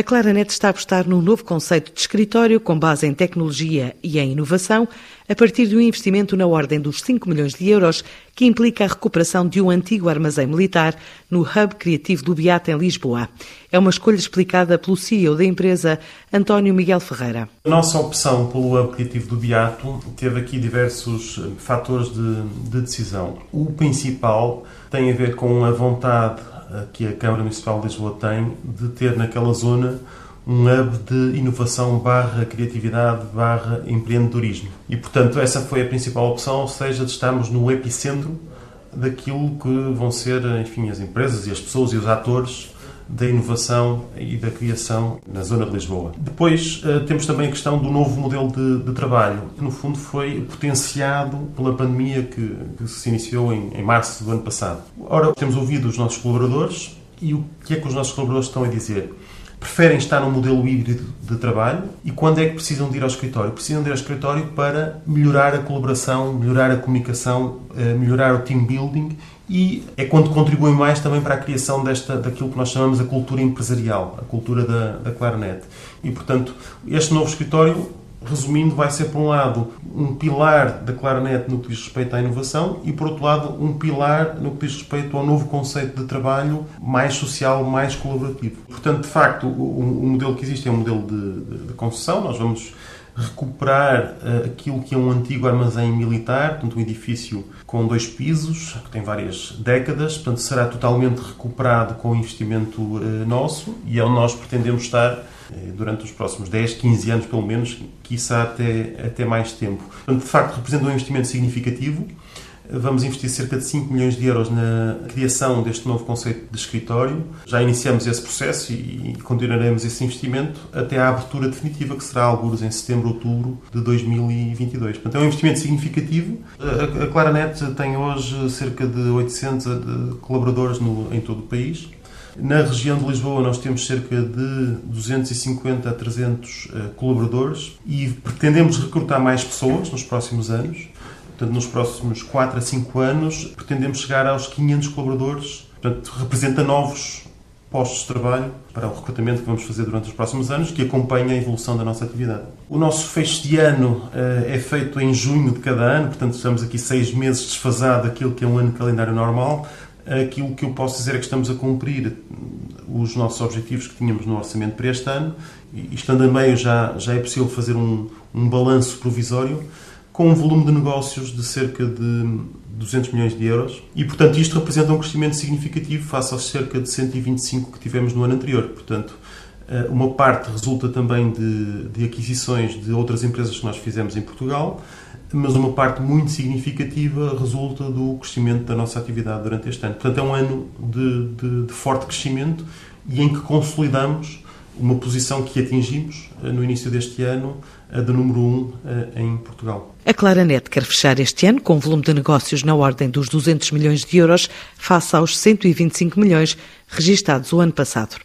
A Claranet está a apostar num novo conceito de escritório com base em tecnologia e em inovação, a partir de um investimento na ordem dos 5 milhões de euros, que implica a recuperação de um antigo armazém militar no Hub Criativo do Beato, em Lisboa. É uma escolha explicada pelo CEO da empresa, António Miguel Ferreira. A nossa opção pelo Hub Criativo do Beato teve aqui diversos eh, fatores de, de decisão. O principal tem a ver com a vontade que a Câmara Municipal de Lisboa tem de ter naquela zona um hub de inovação barra criatividade barra empreendedorismo. E, portanto, essa foi a principal opção, ou seja, de estarmos no epicentro daquilo que vão ser, enfim, as empresas e as pessoas e os atores da inovação e da criação na zona de Lisboa. Depois uh, temos também a questão do novo modelo de, de, trabalho, que no fundo foi potenciado pela pandemia que, que se iniciou em, em, março do ano passado. Ora, temos ouvido os nossos colaboradores e o que é que os nossos colaboradores estão a dizer? Preferem estar num modelo híbrido de trabalho e quando é que precisam de ir ao escritório? Precisam de ir ao escritório para melhorar a colaboração, melhorar a comunicação, eh, melhorar o team building e é quando contribuem mais também para a criação desta, daquilo que nós chamamos a cultura empresarial, a cultura da, da Clarinet. E, portanto, este novo escritório, resumindo, vai ser, por um lado, um pilar da Clarinet no que diz respeito à inovação e, por outro lado, um pilar no que diz respeito ao novo conceito de trabalho mais social, mais colaborativo. Portanto, de facto, o, o modelo que existe é um modelo de, de, de concessão. Nós vamos recuperar uh, aquilo que é um antigo armazém militar, portanto, um edifício com dois pisos, que tem várias décadas, portanto, será totalmente recuperado com investimento uh, nosso e é onde nós pretendemos estar uh, durante os próximos 10, 15 anos, pelo menos, quiçá até, até mais tempo. Portanto, de facto, representa um investimento significativo Vamos investir cerca de 5 milhões de euros na criação deste novo conceito de escritório. Já iniciamos esse processo e continuaremos esse investimento até à abertura definitiva, que será alguns em setembro, outubro de 2022. Portanto, é um investimento significativo. A Claranet tem hoje cerca de 800 colaboradores no, em todo o país. Na região de Lisboa nós temos cerca de 250 a 300 uh, colaboradores e pretendemos recrutar mais pessoas nos próximos anos. Portanto, nos próximos 4 a 5 anos, pretendemos chegar aos 500 colaboradores. Portanto, representa novos postos de trabalho para o recrutamento que vamos fazer durante os próximos anos, que acompanha a evolução da nossa atividade. O nosso fecho de ano uh, é feito em junho de cada ano, portanto estamos aqui seis meses desfasado daquilo que é um ano de calendário normal. Aquilo que eu posso dizer é que estamos a cumprir os nossos objetivos que tínhamos no orçamento para este ano, e estando a meio já, já é possível fazer um, um balanço provisório, com um volume de negócios de cerca de 200 milhões de euros e, portanto, isto representa um crescimento significativo face aos cerca de 125 que tivemos no ano anterior. Portanto, eh, uma parte resulta também de, de aquisições de outras empresas que nós fizemos em Portugal, mas uma parte muito significativa resulta do crescimento da nossa atividade durante este ano. Portanto, é um ano de, de, de forte crescimento e em que consolidamos uma posição que atingimos eh, no início deste ano, a de número 1 um, eh, em Portugal. A Claranet quer fechar este ano com um volume de negócios na ordem dos 200 milhões de euros, face aos 125 milhões registados o ano passado.